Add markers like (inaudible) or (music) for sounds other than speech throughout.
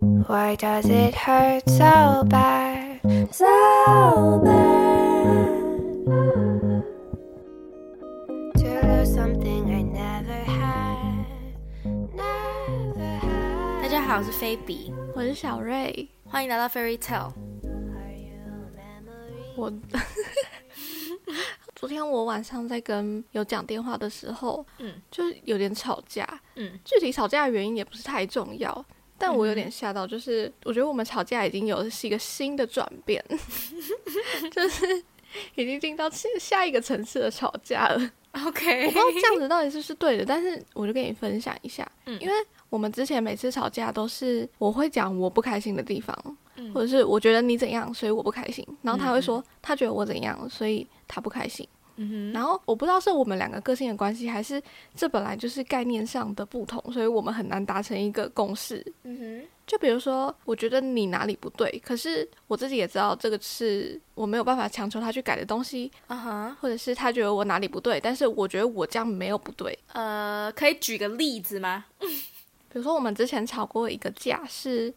Why does it hurt so bad? So bad. To lose something I never had. Never had. 大家好，我是菲比，我是小瑞，欢迎来到 Fairy Tale。我昨天我晚上在跟有讲电话的时候，嗯就是有点吵架，嗯具体吵架的原因也不是太重要，但我有嗯点吓到，就是我觉得我们吵架已经有是一个新的转变，(laughs) 就是已经进到下下一个层次的吵架了。OK，我不知道这样子 (laughs) 到底是不是对的，但是我就跟你分享一下，嗯因为我们之前每次吵架都是我会讲我不开心的地方，嗯或者是我觉得你怎样，所以我不开心，然后他会嗯说他觉得我怎样，所以他不开心。嗯然后我不知道是我们两个个性的关系，还是这本来就是概念上的不同，所以我们很难达成一个共识。嗯哼，嗯就比如说，我觉得你哪里不对，可是我自己也知道这个是我没有办法强求他去改的东西，哼，啊哈，或者是他觉得我哪里不对，但是我觉得我这样没有不对。呃，可以举个例子吗？(laughs) 比如说，我们之前吵过一个架，是，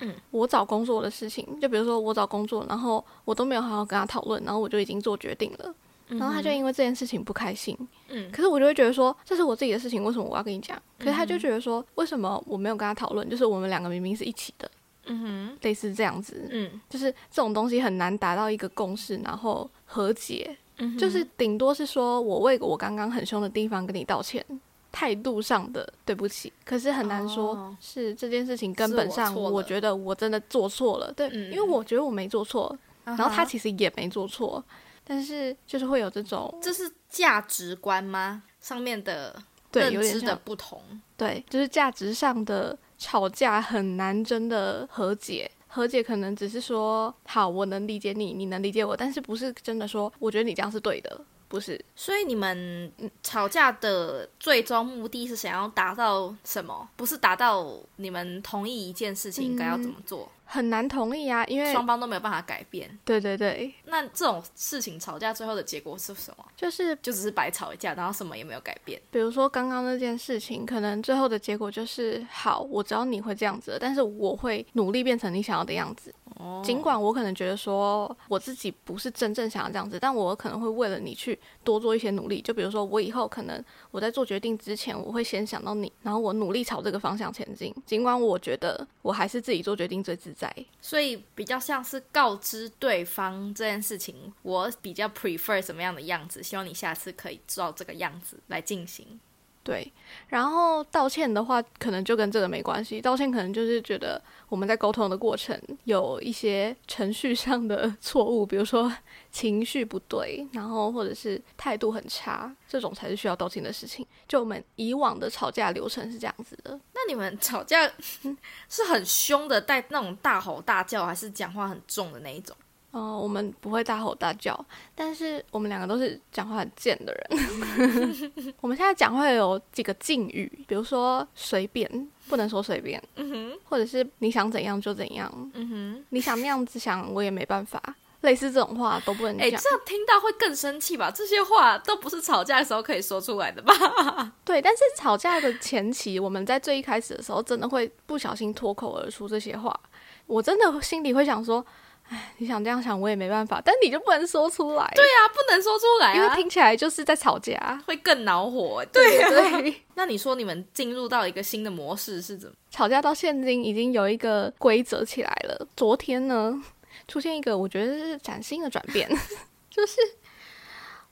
嗯我找工作的事情。就比如说，我找工作，然后我都没有好好跟他讨论，然后我就已经做决定了，然后他就因为这件事情不开心。嗯可是我就会觉得说，这是我自己的事情，为什么我要跟你讲？可是他就觉得说，为什么我没有跟他讨论？就是我们两个明明是一起的，嗯哼，类似这样子，嗯就是这种东西很难达到一个共识，然后和解。嗯哼，就是顶多是说我为我刚刚很凶的地方跟你道歉，态度上的对不起，可是很难说哦是这件事情根本上，我觉得我真的做错了，对，嗯因为我觉得我没做错，然然后他其实也没做错，但是就是会有这种这是价值观吗？上面的对认知的有点像不同。对，就是价值上的吵架很难真的和解。和解可能只是说，好，我能理解你，你能理解我，但是不是真的说，我觉得你这样是对的，不是。所以你们嗯吵架的最终目的是想要达到什么？不是达到你们同意一件事情应该要怎么做，很难同意啊，因为双方都没有办法改变。对对对，那这种事情吵架最后的结果是什么？就是就只是白吵一架，然后什么也没有改变。比如说刚刚那件事情，可能最后的结果就是好，我知道你会这样子，但是我会努力变成你想要的样子。哦尽管我可能觉得说我自己不是真正想要这样子，但我可能会为了你去多做一些努力。就比如说我以后可能我在做决定之前，我会先想到你，然后我努力朝这个方向前进。尽管我觉得我还是自己做决定最自在。所以比较像是告知对方这件事情，我比较 prefer 什么样的样子，希望你下次可以照这个样子来进行。对，然后道歉的话，可能就跟这个没关系。道歉可能就是觉得我们在沟通的过程有一些程序上的错误，比如说情绪不对，然后或者是态度很差，这种才是需要道歉的事情。就我们以往的吵架流程是这样子的，那你们吵架 (laughs) 是很凶的，带那种大吼大叫，还是讲话很重的那一种？呃，我们不会大吼大叫，但是我们两个都是讲话很贱的人。(laughs) 我们现在讲话有几个禁语，比如说随便，不能说随便，嗯哼，或者是你想怎样就怎样，嗯哼。你想那样子想，我也没办法。类似这种话都不能讲哎、讲。这样听到会更生气吧？这些话都不是吵架的时候可以说出来的吧？(laughs) 对，但是吵架的前期，我们在最一开始的时候，真的会不小心脱口而出这些话。我真的心里会想说，哎，你想这样想，我也没办法。但你就不能说出来，对啊，不能说出来啊，因为听起来就是在吵架。会更恼火。对啊，对，(laughs) 那你说你们进入到一个新的模式是怎么？吵架到现今已经有一个规则起来了。昨天呢，(laughs) 出现一个我觉得是崭新的转变，(laughs) 就是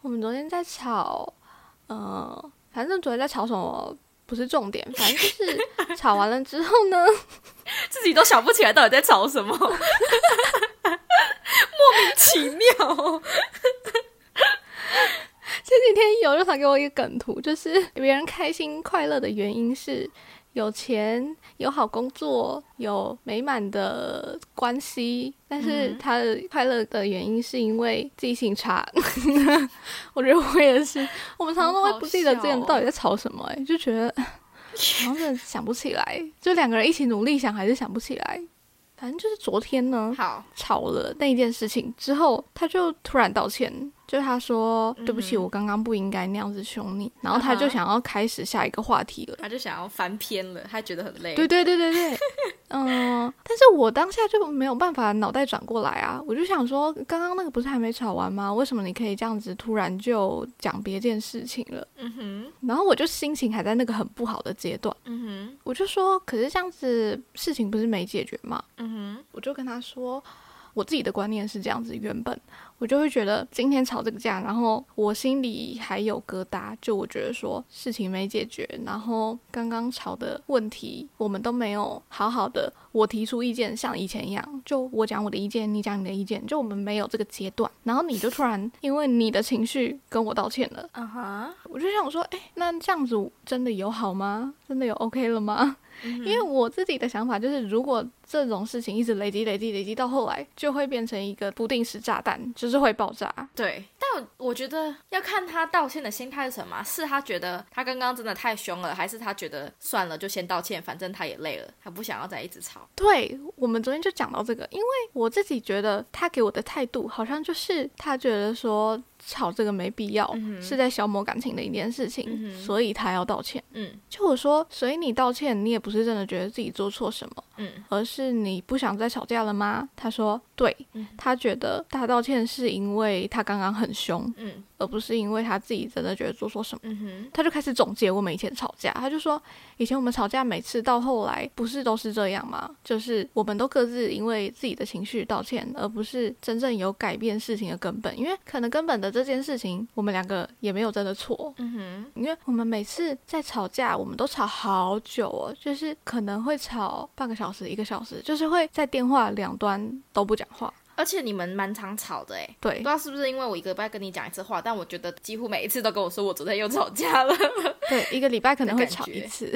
我们昨天在吵，呃，反正昨天在吵什么不是重点，反正就是吵完了之后呢，自己都想不起来到底在吵什么，莫名其妙。前几天有人传给我一个梗图，就是别人开心快乐的原因是有钱、有好工作、有美满的关系，但是嗯他的快乐的原因是因为记性差。(laughs) 我觉得我也是，我们常常都会不记得之前到底在吵什么、哎，就觉得好像真的想不起来，就两个人一起努力想，还是想不起来。反正就是昨天呢，好，吵了那一件事情之后，他就突然道歉，就他说、对不起，我刚刚不应该那样子凶你，然后他就想要开始下一个话题了。他就想要翻篇了，他觉得很累。对对对对对，嗯、(laughs) 但是我当下就没有办法脑袋转过来啊，我就想说，刚刚那个不是还没吵完吗？为什么你可以这样子突然就讲别件事情了？嗯哼，然后我就心情还在那个很不好的阶段，嗯哼我就说，可是这样子事情不是没解决吗？嗯哼，我就跟他说，我自己的观念是这样子，原本我就会觉得今天吵这个架，然后我心里还有疙瘩，就我觉得说事情没解决，然后刚刚吵的问题我们都没有好好的，我提出意见像以前一样，就我讲我的意见，你讲你的意见，就我们没有这个阶段，然后你就突然因为你的情绪跟我道歉了，啊哈，我就想说，哎，那这样子真的有好吗？真的有 OK 了吗？因为我自己的想法就是，如果这种事情一直累积、累积、累积到后来，就会变成一个不定时炸弹，就是会爆炸。对，但我我觉得要看他道歉的心态是什么啊，是他觉得他刚刚真的太凶了，还是他觉得算了就先道歉，反正他也累了，他不想要再一直吵。对我们昨天就讲到这个，因为我自己觉得他给我的态度好像就是他觉得说吵这个没必要，嗯是在消磨感情的一件事情，嗯所以他要道歉。嗯就我说，所以你道歉，你也不是真的觉得自己做错什么，嗯而是你不想再吵架了吗？他说，对，嗯他觉得他道歉是因为他刚刚很凶，嗯而不是因为他自己真的觉得做错什么。嗯哼，他就开始总结我们以前吵架，他就说，以前我们吵架每次到后来不是都是这样吗？就是我们都各自因为自己的情绪道歉，而不是真正有改变事情的根本。因为可能根本的这件事情，我们两个也没有真的错，嗯哼，因为我们每次在吵架，我们都吵好久哦，就是可能会吵半个小时、一个小时，就是会在电话两端都不讲话。而且你们蛮常吵的哎。不对知道是不是因为我一个礼拜跟你讲一次话，但我觉得几乎每一次都跟我说我昨天又吵架了。对，(laughs) 一个礼拜可能会吵一次，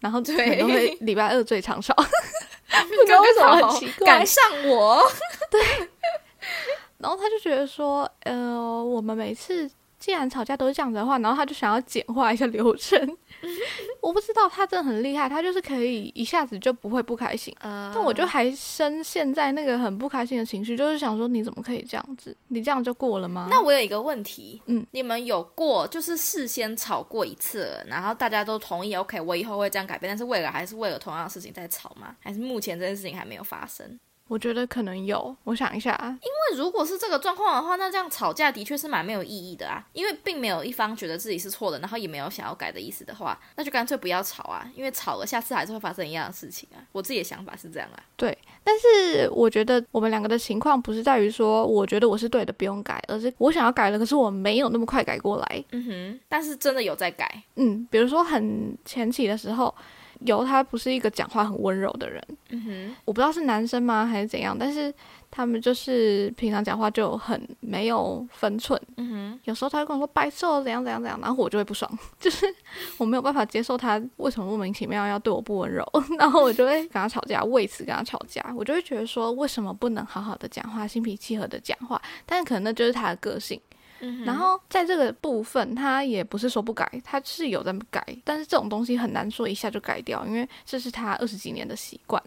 然后可对能会礼拜二最常吵，不 (laughs) 不知道为什么很奇怪赶。上我。对然后他就觉得说，呃，我们每次既然吵架都是这样子的话，然后他就想要简化一下流程。(laughs) 我不知道他真的很厉害，他就是可以一下子就不会不开心。呃但我就还深陷在那个很不开心的情绪，就是想说你怎么可以这样子？你这样就过了吗？那我有一个问题，嗯，你们有过就是事先吵过一次，然后大家都同意，OK，我以后会这样改变，但是未来还是为了同样的事情在吵吗？还是目前这件事情还没有发生？我觉得可能有，我想一下啊，那如果是这个状况的话，那这样吵架的确是蛮没有意义的啊，因为并没有一方觉得自己是错的，然后也没有想要改的意思的话，那就干脆不要吵啊，因为吵了下次还是会发生一样的事情啊。我自己的想法是这样啊。对但是我觉得我们两个的情况不是在于说，我觉得我是对的，不用改，而是我想要改了，可是我没有那么快改过来。嗯哼，但是真的有在改。嗯，比如说很前期的时候，有他不是一个讲话很温柔的人，嗯哼，我不知道是男生吗还是怎样，但是他们就是平常讲话就很没有分寸。嗯哼，有时候他会跟我说白瘦怎样怎样怎样，然后我就会不爽，(laughs) 就是我没有办法接受他为什么莫名其妙要对我不温柔，(laughs) 然后我就会跟他吵架，为此跟他吵架，我就会觉得说为什么不能好好的讲话，心平气和的讲话，但是可能那就是他的个性。嗯然后在这个部分，他也不是说不改，他是有在改，但是这种东西很难说一下就改掉，因为这是他二十几年的习惯。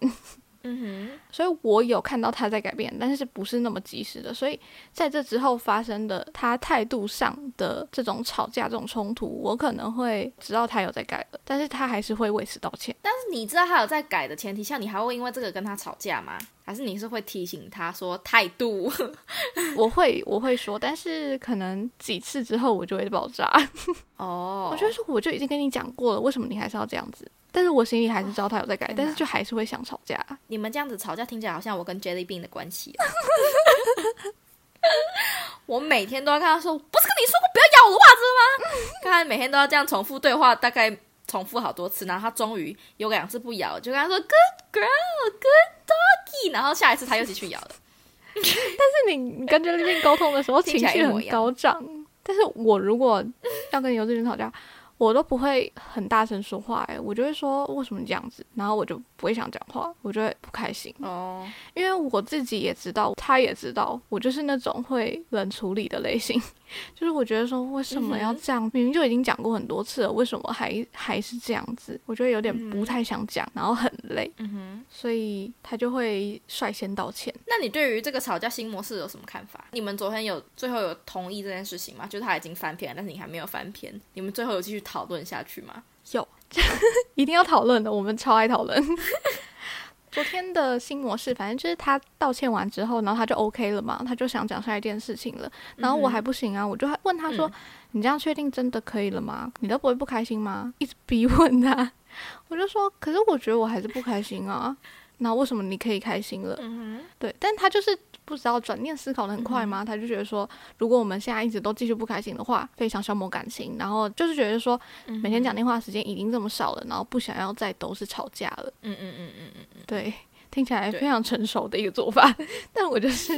嗯哼 (laughs) 所以我有看到他在改变，但是不是那么及时的。所以在这之后发生的他态度上的这种吵架、这种冲突，我可能会知道他有在改了，但是他还是会为此道歉。但是你知道他有在改的前提下，你还会因为这个跟他吵架吗？还是你是会提醒他说态度？(laughs) 我会我会说，但是可能几次之后我就会爆炸。(laughs) 哦，我就会说，我就已经跟你讲过了，为什么你还是要这样子？但是我心里还是知道他有在改，但是就还是会想吵架。你们这样子吵架听起来好像我跟 Jelly Bean 的关系、啊。(laughs) 我每天都要跟他说，不是跟你说过不要咬我的袜子吗？看他每天都要这样重复对话，大概重复好多次，然后他终于有两次不咬，就跟他说 Good girl, good doggy，然后下一次他又继续咬了。(laughs) 但是你你跟 Jelly 沟通的时候 (laughs) 听情绪很高涨，但是我如果要跟尤志军吵架，我都不会很大声说话、欸，我就会说为什么你这样子，然后我就不会想讲话，我就会不开心，哦，因为我自己也知道，他也知道，我就是那种会冷处理的类型，就是我觉得说为什么要这样，明明就已经讲过很多次了，为什么还还是这样子，我觉得有点嗯不太想讲，然后很累，嗯哼。所以他就会率先道歉。那你对于这个吵架新模式有什么看法？你们昨天有最后有同意这件事情吗？就是他已经翻篇了，但是你还没有翻篇，你们最后有继续讨论下去吗？有，(laughs) 一定要讨论的，我们超爱讨论。昨天的新模式，反正就是他道歉完之后，然后他就 OK 了嘛，他就想讲下一件事情了。然后我还不行啊，我就还问他说：“你这样确定真的可以了吗？你都不会不开心吗？”一直逼问他，(laughs) 我就说：“可是我觉得我还是不开心啊。那为什么你可以开心了？”嗯对，但他就是不知道转念思考的很快嗯嘛，他就觉得说，如果我们现在一直都继续不开心的话，非常消磨感情，然后就是觉得说，每天讲电话时间已经这么少了，然后不想要再都是吵架了。嗯嗯嗯嗯嗯嗯，对，听起来非常成熟的一个做法，(laughs) 但我就是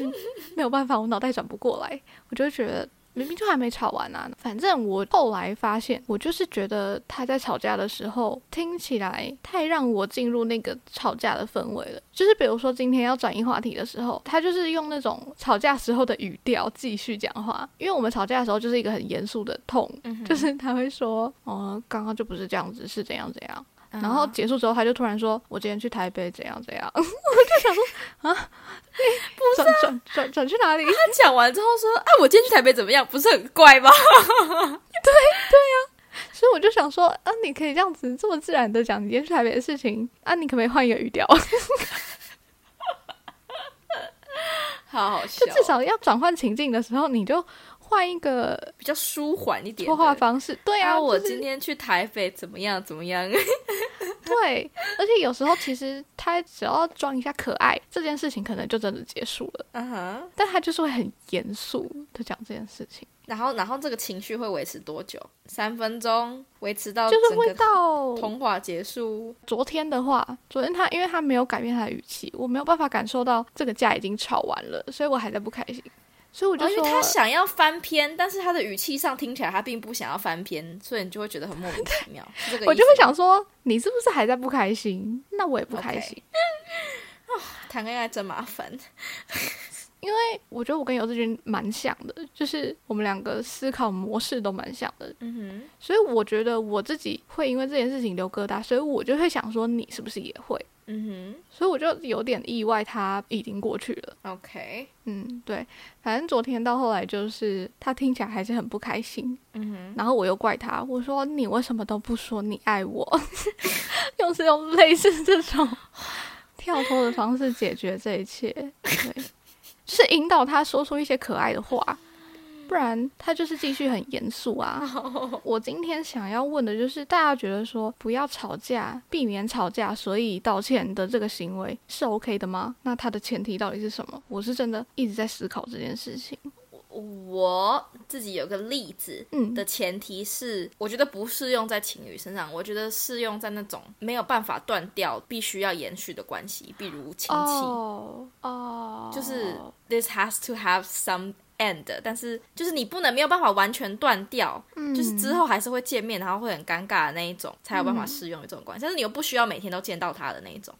没有办法，我脑袋转不过来，我就觉得。明明就还没吵完啊！反正我后来发现，我就是觉得他在吵架的时候听起来太让我进入那个吵架的氛围了。就是比如说今天要转移话题的时候，他就是用那种吵架时候的语调继续讲话。因为我们吵架的时候就是一个很严肃的痛，(laughs) 就是他会说：“哦，刚刚就不是这样子，是怎样怎样。”然后啊结束之后，他就突然说：“我今天去台北，怎样怎样。(laughs) ”我就想说啊，不是转转转转去哪里？他讲完之后说：“啊，我今天去台北怎么样？不是很怪吗 (laughs) 对对呀所以我就想说啊，你可以这样子这么自然的讲你今天去台北的事情啊，你可不可以换一个语调？？” (laughs) 好好笑就，至少要转换情境的时候，你就换一个比较舒缓一点说话。方式。对啊，啊，我就是今天去台北怎么样？怎么样？(laughs) 对，而且有时候其实他只要装一下可爱，这件事情可能就真的结束了。嗯哼。但他就是会很严肃的讲这件事情，然后，然后这个情绪会维持多久？三分钟，维持到就是会到通话结束。昨天的话，昨天他因为他没有改变他的语气，我没有办法感受到这个架已经吵完了，所以我还在不开心。所以我就哦，因说，为他想要翻篇，但是他的语气上听起来他并不想要翻篇，所以你就会觉得很莫名其妙。(laughs) 我就会想说，你是不是还在不开心？那我也不开心 (laughs) 谈恋爱真麻烦。因为我觉得我跟尤志军蛮像的，就是我们两个思考模式都蛮像的，嗯哼所以我觉得我自己会因为这件事情留疙瘩，所以我就会想说，你是不是也会？嗯哼，嗯所以我就有点意外，他已经过去了。，OK，嗯，对，反正昨天到后来就是他听起来还是很不开心，嗯哼，然后我又怪他，我说你为什么都不说你爱我？(laughs) 又是用类似这种 (laughs) 跳脱的方式解决这一切，对，就是引导他说出一些可爱的话，不然他就是继续很严肃啊。(laughs) 我今天想要问的就是，大家觉得说不要吵架，避免吵架，所以道歉的这个行为是 OK 的吗？那它的前提到底是什么？我是真的一直在思考这件事情。我自己有个例子，嗯的前提是，我觉得不适用在情侣身上，我觉得适用在那种没有办法断掉、必须要延续的关系，比如亲戚。哦哦，就是 this has to have some end，但是就是你不能没有办法完全断掉，嗯就是之后还是会见面，然后会很尴尬的那一种，才有办法适用于这种关系。但是你又不需要每天都见到他的那一种，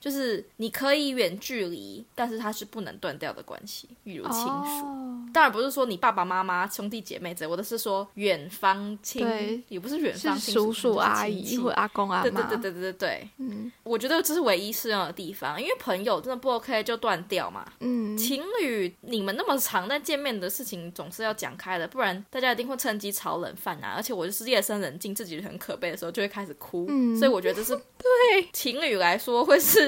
就是你可以远距离，但是它是不能断掉的关系，比如亲属。哦。当然不是说你爸爸妈妈、兄弟姐妹之类，我的是说远方亲，也不是远方亲是叔叔就是阿姨或阿公阿妈，对对对对对对。对，嗯。我觉得这是唯一适用的地方，因为朋友真的不 OK 就断掉嘛。嗯，情侣你们那么常在见面的事情总是要讲开的，不然大家一定会趁机炒冷饭啊。而且我就是夜深人静，自己很可悲的时候就会开始哭，嗯。所以我觉得这是 (laughs) 对。情侣来说会是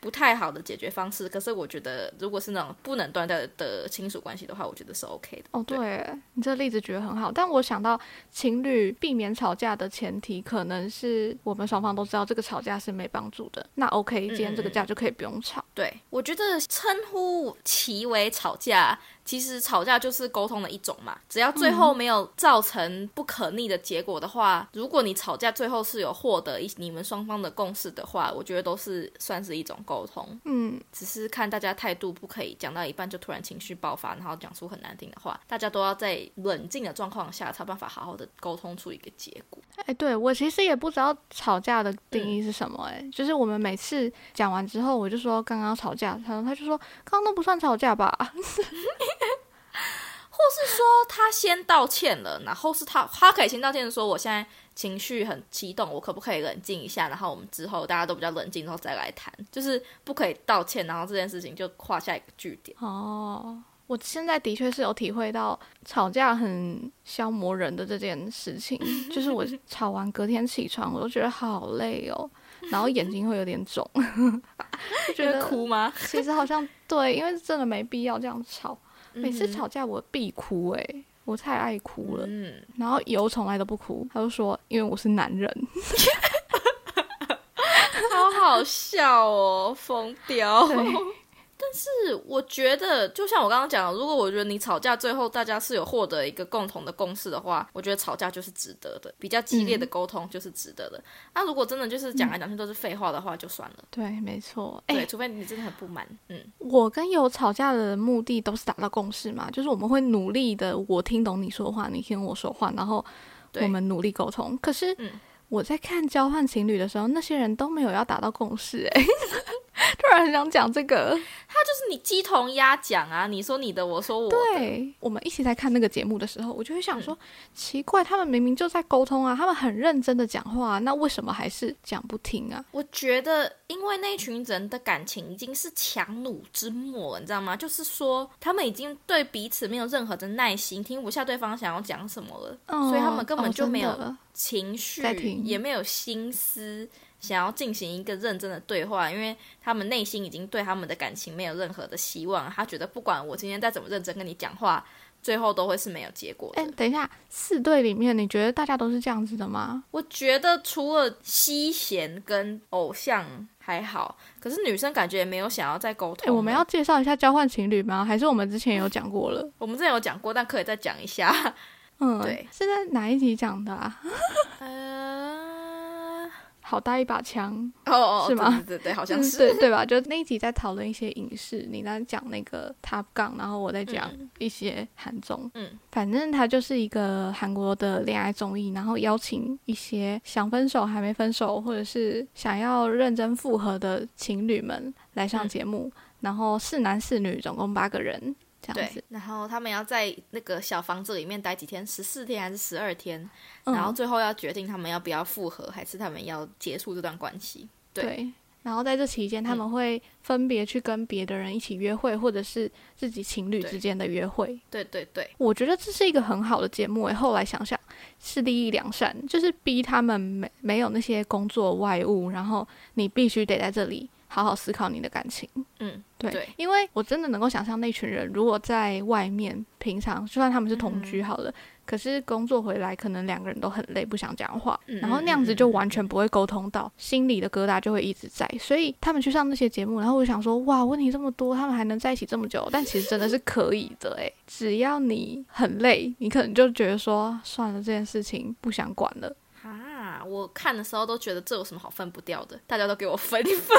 不太好的解决方式。可是我觉得如果是那种不能断掉的亲属关系的话，我觉得是 OK 的。哦，对你这个例子举得很好，但我想到情侣避免吵架的前提，可能是我们双方都知道这个吵架是没帮助的。那 OK，今天这个架就可以不用吵。对，我觉得称呼其为吵架，其实吵架就是沟通的一种嘛。只要最后没有造成不可逆的结果的话，如果你吵架最后是有获得一你们双方的共识的话，我觉得都是算是一种沟通。嗯，只是看大家态度，不可以讲到一半就突然情绪爆发，然后讲出很难听的话。大家都要在冷静的状况下，才有办法好好的沟通出一个结果。哎，对我其实也不知道吵架的定义是什么、哎、就是我们每次讲完之后，我就说刚刚吵架，他他就说刚刚都不算吵架吧？(laughs) 或是说他先道歉了，然后是他他可以先道歉说我现在情绪很激动，我可不可以冷静一下？然后我们之后大家都比较冷静，之后再来谈，就是不可以道歉，然后这件事情就画下一个句点。哦，我现在的确是有体会到吵架很消磨人的这件事情，(laughs) 就是我吵完隔天起床，我都觉得好累哦。然后眼睛会有点肿，就 (laughs) (laughs) 觉得哭吗？其实好像对，因为真的没必要这样吵。每次嗯吵架我必哭诶、我太爱哭了。嗯，然后油从来都不哭，他就说因为我是男人。(laughs) 好好笑哦，疯掉。对但是我觉得，就像我刚刚讲的，如果我觉得你吵架最后大家是有获得一个共同的共识的话，我觉得吵架就是值得的，比较激烈的沟通就是值得的。那、如果真的就是讲来讲去都是废话的话，就算了。对，没错。哎、对，除非你真的很不满。嗯，我跟有吵架的目的都是达到共识嘛，就是我们会努力的，我听懂你说话，你听我说话，然后我们努力沟通。可是嗯我在看交换情侣的时候，那些人都没有要达到共识、哎，(laughs) 突然很想讲这个。他就是你鸡同鸭讲啊，你说你的，我说我的。对，我们一起在看那个节目的时候，我就会想说，嗯奇怪，他们明明就在沟通啊，他们很认真的讲话、啊，那为什么还是讲不听啊？我觉得，因为那群人的感情已经是强弩之末，你知道吗？就是说，他们已经对彼此没有任何的耐心，听不下对方想要讲什么了，哦所以他们根本哦就没有情绪也没有心思想要进行一个认真的对话，因为他们内心已经对他们的感情没有任何的希望，他觉得不管我今天再怎么认真跟你讲话，最后都会是没有结果的。哎、等一下，四对里面，你觉得大家都是这样子的吗？我觉得除了西贤跟偶像还好，可是女生感觉也没有想要再沟哎、通了。我们要介绍一下交换情侣吗？还是我们之前有讲过了？(laughs) 我们之前有讲过，但可以再讲一下。嗯，对，是在哪一集讲的啊？(laughs) 呃，好大一把枪，哦哦，是吗对对对对，好像嗯是。对对吧？(laughs) 就那一集在讨论一些影视，你在讲那个 Top Gun，然后我在讲嗯一些韩综。嗯，反正它就是一个韩国的恋爱综艺，然后邀请一些想分手还没分手，或者是想要认真复合的情侣们来上嗯节目，然后四男四女，总共八个人这样子对。，然后他们要在那个小房子里面待几天，十四天还是十二天？嗯然后最后要决定他们要不要复合，还是他们要结束这段关系。对对。然后在这期间，他们会分别去跟别的人一起约会，或者是自己情侣之间的约会。对对对，我觉得这是一个很好的节目诶。后来想想，是利益良善，就是逼他们没没有那些工作外务，然后你必须得在这里好好思考你的感情。嗯，对，对因为我真的能够想象那群人如果在外面平常，就算他们是同居好了，可是工作回来可能两个人都很累，不想讲话，嗯然后那样子就完全不会沟通到，心里的疙瘩就会一直在。所以他们去上那些节目，然后我想说，哇，问题这么多，他们还能在一起这么久，但其实真的是可以的诶，只要你很累，你可能就觉得说，算了，这件事情不想管了。啊，我看的时候都觉得这有什么好分不掉的，大家都给我分一分。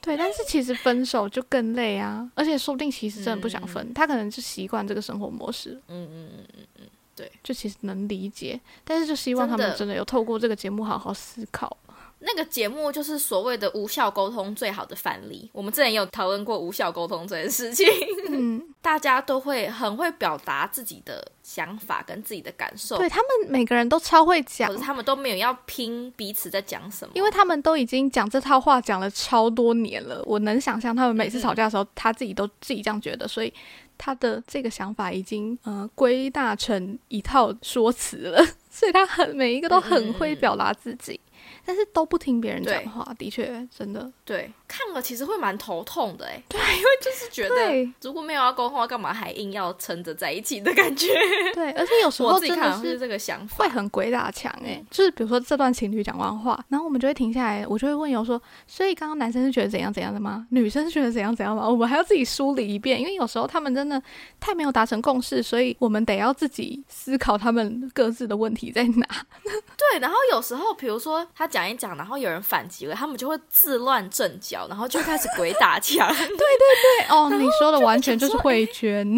对，但是其实分手就更累啊，而且说不定其实真的不想分，他可能就习惯这个生活模式，嗯嗯嗯嗯嗯，对就其实能理解，但是就希望他们真的真的有透过这个节目好好思考。那个节目就是所谓的无效沟通最好的范例。我们之前也有讨论过无效沟通这件事情，嗯，(laughs) 大家都会很会表达自己的想法跟自己的感受，对他们每个人都超会讲可是，他们都没有要拼彼此在讲什么，因为他们都已经讲这套话讲了超多年了。我能想象他们每次吵架的时候，他自己都自己这样觉得，所以他的这个想法已经呃归纳成一套说辞了，所以他很每一个都很会表达自己。但是都不听别人讲话，的确，真的对看了其实会蛮头痛的哎，对，(laughs) 因为就是觉得如果没有要沟通，干嘛还硬要撑着在一起的感觉？(laughs) 对，而且有时候我自己真的是看是这个想法会，很鬼打墙哎、嗯就是比如说这段情侣讲完话，然后我们就会停下来，我就会问友说，所以刚刚男生是觉得怎样怎样的吗？女生是觉得怎样怎样吗？我们还要自己梳理一遍，因为有时候他们真的太没有达成共识，所以我们得要自己思考他们各自的问题在哪。(laughs) 对，然后有时候比如说他讲一讲，然后有人反击了，他们就会自乱阵脚，然后就开始鬼打墙。(laughs) 对对对哦，你说的完全就是慧娟，(laughs)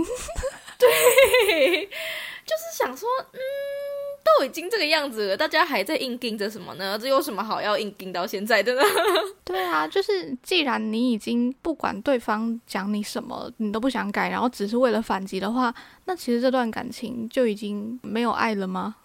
就是想说，嗯，都已经这个样子了，大家还在硬盯着什么呢？这有什么好要硬盯到现在的呢？对啊，就是既然你已经不管对方讲你什么，你都不想改，然后只是为了反击的话，那其实这段感情就已经没有爱了吗？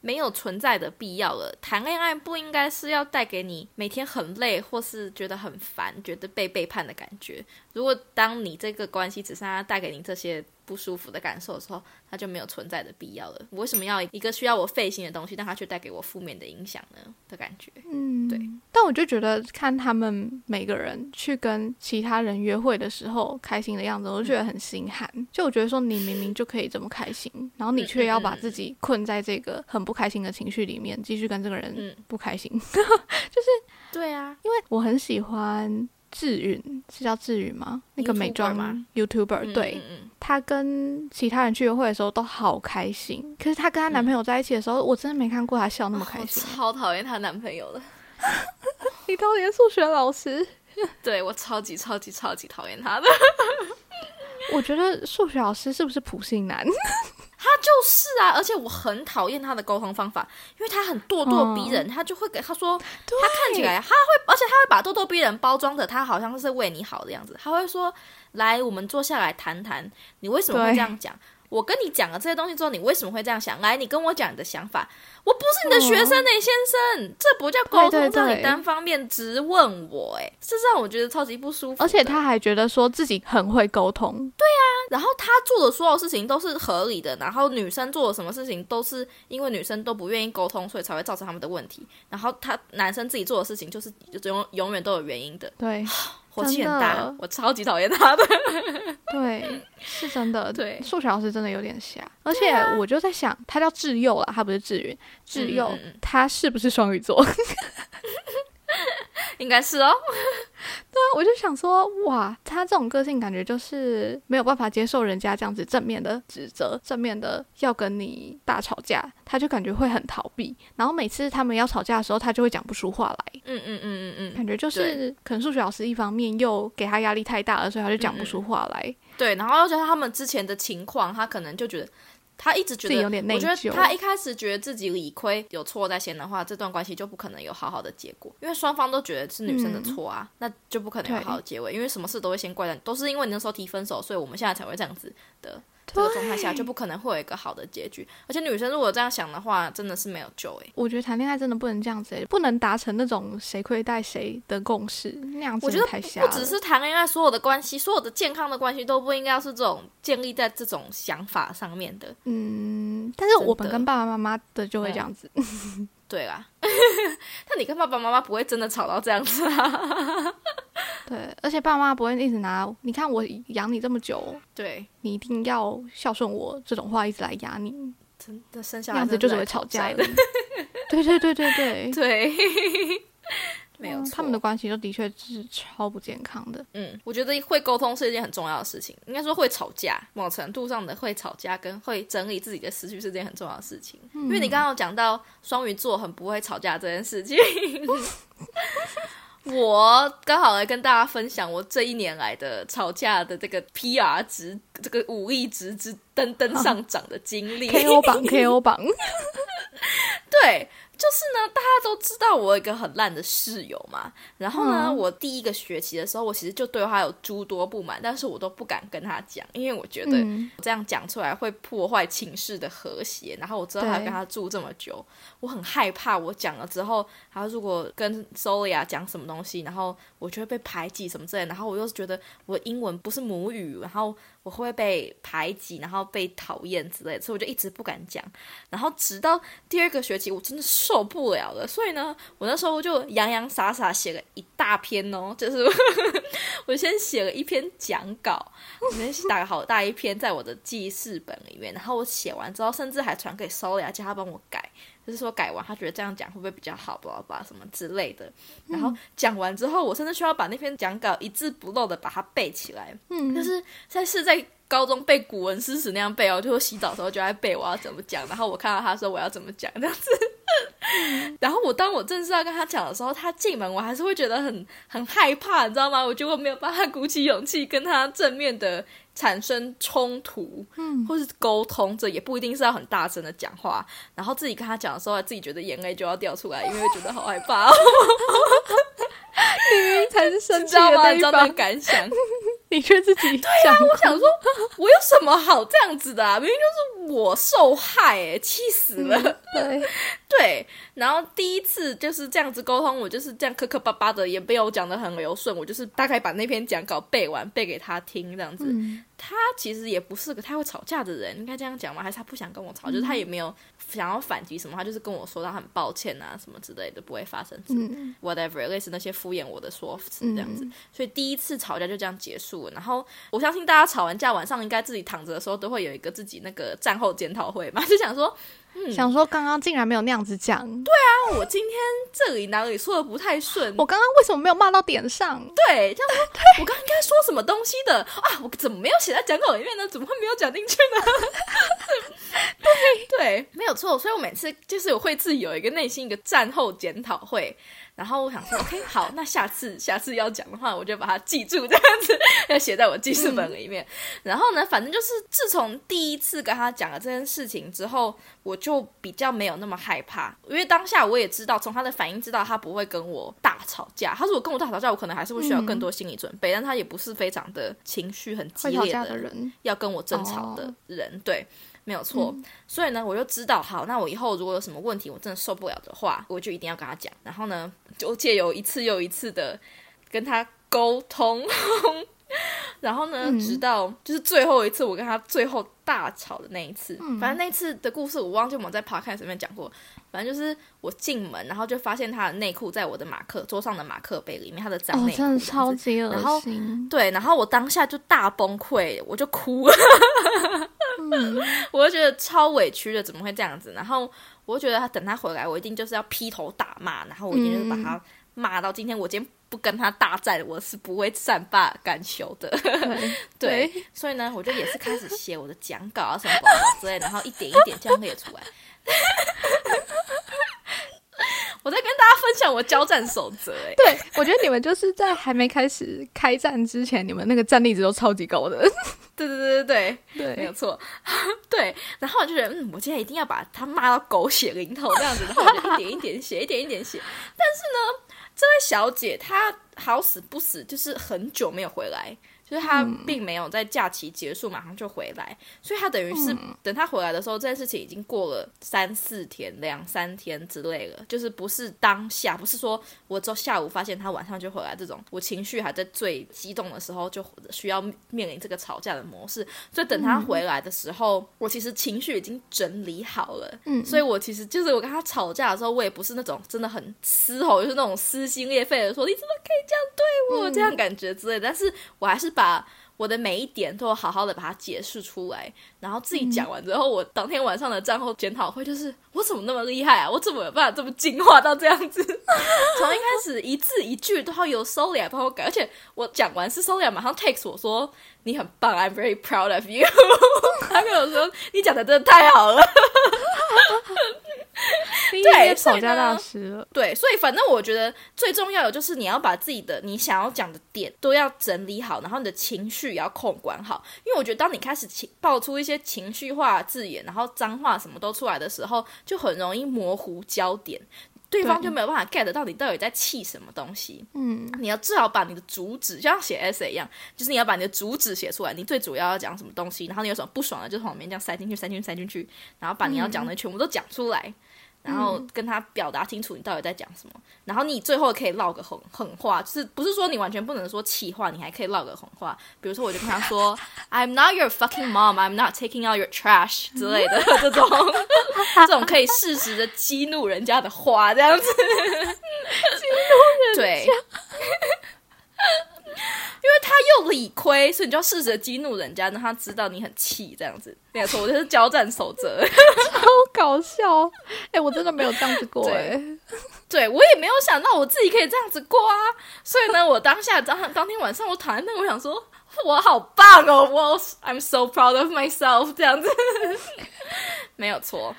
没有存在的必要了。谈恋爱不应该是要带给你每天很累，或是觉得很烦，觉得被背叛的感觉。如果当你这个关系只剩下带给你这些不舒服的感受的时候，它就没有存在的必要了。我为什么要一个需要我费心的东西，但它却带给我负面的影响呢？的感觉。嗯，对。但我就觉得看他们每个人去跟其他人约会的时候开心的样子，我就觉得很心寒。就我觉得说，你明明就可以这么开心，然后你却要把自己困在这个很不开心的情绪里面，继续跟这个人嗯不开心。(laughs) 就是对啊，因为我很喜欢志云，是叫志云吗？那个美妆吗 YouTuber，、对。嗯嗯她跟其他人去约会的时候都好开心，可是她跟她男朋友在一起的时候，我真的没看过她笑那么开我心。超讨厌她男朋友的，(laughs) 你讨厌数学老师？(laughs) 对我超级超级超级讨厌他的。我觉得数学老师是不是普信男？他就是啊，而且我很讨厌他的沟通方法，因为他很咄咄逼人，他就会给他说，他看起来他会，而且他会把咄咄逼人包装的，他好像是为你好的样子。他会说：“来，我们坐下来谈谈，你为什么会这样讲？我跟你讲了这些东西之后，你为什么会这样想？来，你跟我讲你的想法。我不是你的学生呢、先生，这不叫沟通，这让你单方面质问我、哎，这让我觉得超级不舒服。而且他还觉得说自己很会沟通，对啊然后他做的所有事情都是合理的，然后女生做的什么事情都是因为女生都不愿意沟通，所以才会造成他们的问题。然后他男生自己做的事情就是就永永远都有原因的，对 (laughs) 火气很真大，我超级讨厌他的。(laughs) 对，是真的。对数学老师真的有点瞎，而且我就在想，他叫智佑啦，他不是智云，智佑他是不是双鱼座？(laughs) (laughs) 应该是哦，(laughs) 对啊我就想说，哇，他这种个性感觉就是没有办法接受人家这样子正面的指责，正面的要跟你大吵架，他就感觉会很逃避。然后每次他们要吵架的时候，他就会讲不出话来，嗯嗯嗯嗯嗯，感觉就是可能数学老师一方面又给他压力太大了，所以他就讲不出话来。对。然后又觉得他们之前的情况，他可能就觉得。他一直觉得，有点内我觉得他一开始觉得自己理亏有错在先的话，这段关系就不可能有好好的结果，因为双方都觉得是女生的错啊，那就不可能有对。好的结尾，因为什么事都会先怪在，都是因为你那时候提分手，所以我们现在才会这样子的这个状态下，就不可能会有一个好的结局。而且女生如果这样想的话，真的是没有救欸诶、我觉得谈恋爱真的不能这样子、欸，不能达成那种谁亏待谁的共识，那样子我觉得太瞎了。不只是谈恋爱，所有的关系，所有的健康的关系都不应该是这种建立在这种想法上面的。嗯，但是我们跟爸爸妈妈的就会这样子。对啦，(laughs) 但你跟爸爸妈妈不会真的吵到这样子啊？(laughs) 对，而且爸妈不会一直拿“你看我养你这么久，对，你一定要孝顺我”这种话一直来压你，真的生下那来样子就只会吵架的。。对对对对对，对，(laughs) 没有他们的关系都的确是超不健康的。嗯，我觉得会沟通是一件很重要的事情。应该说会吵架，某程度上的会吵架跟会整理自己的思绪是件很重要的事情。因为你刚刚有讲到双鱼座很不会吵架这件事情，(laughs) 我刚好来跟大家分享我这一年来的吵架的这个 PR 值，这个武力值之登登上涨的经历。KO 榜 KO 榜，(laughs) 对，就是呢，大家都知道我有一个很烂的室友嘛。然后呢，嗯我第一个学期的时候，我其实就对他有诸多不满，但是我都不敢跟他讲，因为我觉得嗯，这样讲出来会破坏寝室的和谐。然后我知道他对跟他住这么久，我很害怕，我讲了之后，他如果跟 Solia 讲什么东西，然后我就会被排挤什么之类的。然后我又觉得我英文不是母语，然后我会被排挤，然后被讨厌之类的，所以我就一直不敢讲。然后直到第二个学期，我真的受不了了，所以呢，我那时候就洋洋洒洒写了一大篇哦，就是 (laughs) 我先写了一篇讲稿，我先打了好大一篇在我的记事本里面，然后我写完之后，甚至还传给 Solia 叫他帮我改。就是说改完，他觉得这样讲会不会比较好，巴拉巴拉什么之类的。然后讲完之后，我甚至需要把那篇讲稿一字不漏的把它背起来。嗯，就是在是在高中背古文诗词那样背哦，就洗澡的时候就在背我要怎么讲，然后我看到他说我要怎么讲这样子。然后我当我正式要跟他讲的时候，他进门我还是会觉得很很害怕，你知道吗？我觉得我没有办法鼓起勇气跟他正面的产生冲突，嗯，或是沟通，这也不一定是要很大声的讲话。然后自己跟他讲的时候，自己觉得眼泪就要掉出来，因为觉得好害怕、(laughs) 哦，明明才是生气？的那一你知道那个方，感想？你却自己对啊我想说，我有什么好这样子的啊？明明就是我受害、欸，气死了。对，(laughs) 对，然后第一次就是这样子沟通，我就是这样磕磕巴巴的，也没有讲的很流顺，我就是大概把那篇讲稿背完，背给他听这样子。嗯他其实也不是个太会吵架的人，应该这样讲吗？还是他不想跟我吵，就是他也没有想要反击什么，他就是跟我说他很抱歉啊什么之类的，不会发生什么嗯 whatever，类似那些敷衍我的说辞这样子。嗯所以第一次吵架就这样结束了。然后我相信大家吵完架晚上应该自己躺着的时候都会有一个自己那个战后检讨会嘛，(laughs) 就想说，想说刚刚竟然没有那样子讲，对，啊我今天这里哪里说的不太顺？我刚刚为什么没有骂到点上？对，这样说，(laughs) 我刚刚应该说什么东西的啊？我怎么没有写在讲稿里面呢？怎么会没有讲进去呢？(laughs) 对 (laughs) 对，没有错。所以我每次就是我会自己有一个内心一个战后检讨会，然后我想说，OK，好，那下次下次要讲的话，我就把它记住，这样子 (laughs) 要写在我记事本里面。然后呢，反正就是自从第一次跟他讲了这件事情之后，我就比较没有那么害怕，因为当下我也知道，从他的反应知道他不会跟我大吵架。他如果跟我大吵架，我可能还是会需要更多心理准备，但他也不是非常的情绪很激烈的人，要跟我争吵的哦人，对，没有错。所以呢，我就知道，好，那我以后如果有什么问题，我真的受不了的话，我就一定要跟他讲。然后呢，就借由一次又一次的跟他沟通，(laughs) 然后呢，嗯直到就是最后一次，我跟他最后大吵的那一次，嗯反正那一次的故事我忘记我们在 podcast 里面讲过。反正就是我进门，然后就发现他的内裤在我的马克桌上的马克杯里面，他的脏哦内，裤、真的超级然后恶心。对，然后我当下就大崩溃，我就哭了，嗯，(laughs) 我就觉得超委屈的，怎么会这样子？然后我就觉得他等他回来，我一定就是要劈头大骂，然后我一定就是把他骂到今天，我今天不跟他大战，我是不会善罢甘休的。对 (laughs) 对，所以呢，我就也是开始写我的讲稿啊什么之类的，然后一点一点这样列出来。我在跟大家分享我交战守则、哎，对，我觉得你们就是在还没开始开战之前，你们那个战力值都超级高的。(laughs) 对对对对对，没有对，错，(laughs) 对。然后我就觉得，嗯，我今天一定要把他骂到狗血淋头这样子，然后我就一点一点写，一点一点写。但是呢，这位小姐她好死不死，就是很久没有回来。就是他并没有在假期结束马上就回来，所以他等于是等他回来的时候，这件事情已经过了三四天、两三天之类了。就是不是当下，不是说我之后下午发现他晚上就回来这种，我情绪还在最激动的时候就需要面临这个吵架的模式。所以等他回来的时候，我其实情绪已经整理好了。嗯所以我其实就是我跟他吵架的时候，我也不是那种真的很嘶吼，就是那种撕心裂肺的说你怎么可以这样对我、这样感觉之类的。但是我还是把我的每一点都好好的把它解释出来，然后自己讲完之后，我当天晚上的战后检讨会就是我怎么那么厉害啊？我怎么有办法这么进化到这样子？(laughs) 从一开始一字一句都要由 Solia 帮我改，而且我讲完是 Solia 马上 text 我说你很棒，I'm very proud of you。(laughs) 他跟我说你讲的真的太好了。(laughs) (laughs) 对对所以吵架大师了。对，所以反正我觉得最重要的就是你要把自己的你想要讲的点都要整理好，然后你的情绪也要控管好。因为我觉得当你开始情爆出一些情绪化字眼，然后脏话什么都出来的时候，就很容易模糊焦点。对方就没有办法 get 到你到底在气什么东西。嗯，你要至少把你的主旨，就像写 essay 一样，就是你要把你的主旨写出来，你最主要要讲什么东西，然后你有什么不爽的，就从里面这样塞进去、塞进去、塞进去，然后把你要讲的全部都讲出来，然后跟他表达清楚你到底在讲什么，然后你最后可以唠个狠狠话，就是不是说你完全不能说气话，你还可以唠个狠话，比如说我就跟他说 (laughs) I'm not your fucking mom, I'm not taking out your trash 之类的这种。(laughs) 这种可以适时的激怒人家的话，这样子。对，因为他又理亏，所以你就要试着激怒人家，让他知道你很气，这样子。没有错，我就是交战守则。好搞笑！哎、我真的没有这样子过对哎、对我也没有想到我自己可以这样子过啊，所以呢，我当下当当天晚上我躺在那，我想说，我好棒哦，我 I'm so proud of myself，这样子，没有错。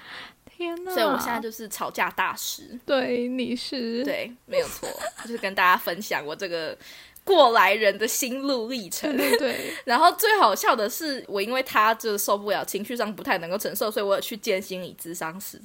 天哪！所以我现在就是吵架大师。对你是，对，没有错，就是跟大家分享我这个过来人的心路历程。对对对，(laughs) 然后最好笑的是，我因为他就是受不了，情绪上不太能够承受，所以我有去见心理咨商师。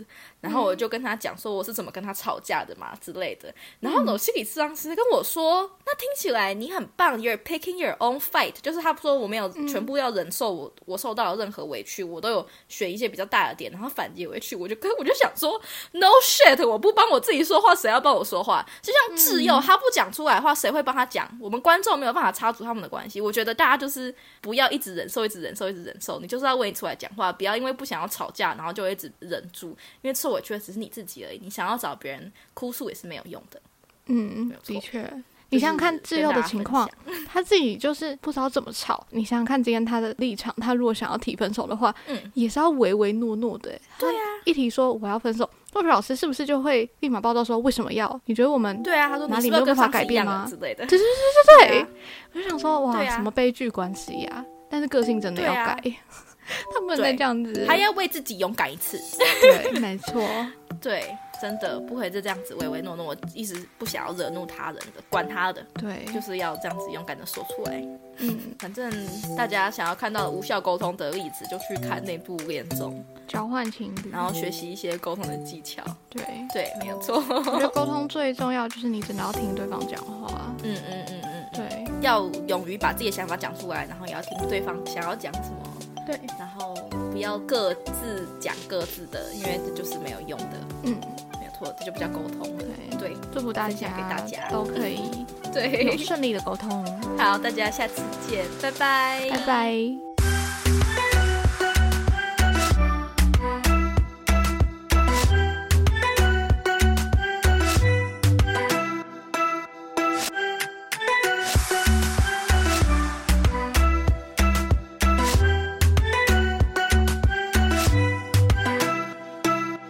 然后我就跟他讲说我是怎么跟他吵架的嘛之类的。然后呢，心理治疗师跟我说，那听起来你很棒，You're picking your own fight，就是他说我没有全部要忍受我我受到的任何委屈，我都有选一些比较大的点，然后反击委屈。我就跟我就想说，No shit，我不帮我自己说话，谁要帮我说话？就像挚友，他不讲出来的话，谁会帮他讲？我们们观众没有办法插足他们的关系。我觉得大家就是不要一直忍受，一直忍受，一直忍受。你就是要为你出来讲话，不要因为不想要吵架，然后就一直忍住。因为受委屈的只是你自己而已，你想要找别人哭诉也是没有用的。嗯的确。你想想看智佑的情况，他自己就是不知道怎么吵。你想想看，今天他的立场，他如果想要提分手的话，嗯，也是要唯唯诺诺的。对啊，一提说我要分手，若雪老师是不是就会立马报道说为什么要？你觉得我们对啊，他说哪里没有办法改变吗之类的。对对对对对我就想说哇，什么悲剧关系呀、但是个性真的要改，(laughs) 他不能再这样子。还要为自己勇敢一次。对，没错，(laughs) 对，真的不可以就这样子唯唯诺诺，一直不想要惹怒他人的，管他的，对，就是要这样子勇敢的说出来。嗯，反正大家想要看到无效沟通的例子，就去看那部恋综，交换情侣，然后学习一些沟通的技巧。对。对，没有错。我觉得沟通最重要就是你真的要听对方讲话，嗯嗯嗯嗯，对要勇于把自己的想法讲出来，然后也要听对方想要讲什么，对，然后不要各自讲各自的，因为这就是没有用的。嗯，没有错，这就不叫沟通了。对，对祝福大家给大家都可以有对，顺利的沟通，好，大家下次见，拜拜，拜拜。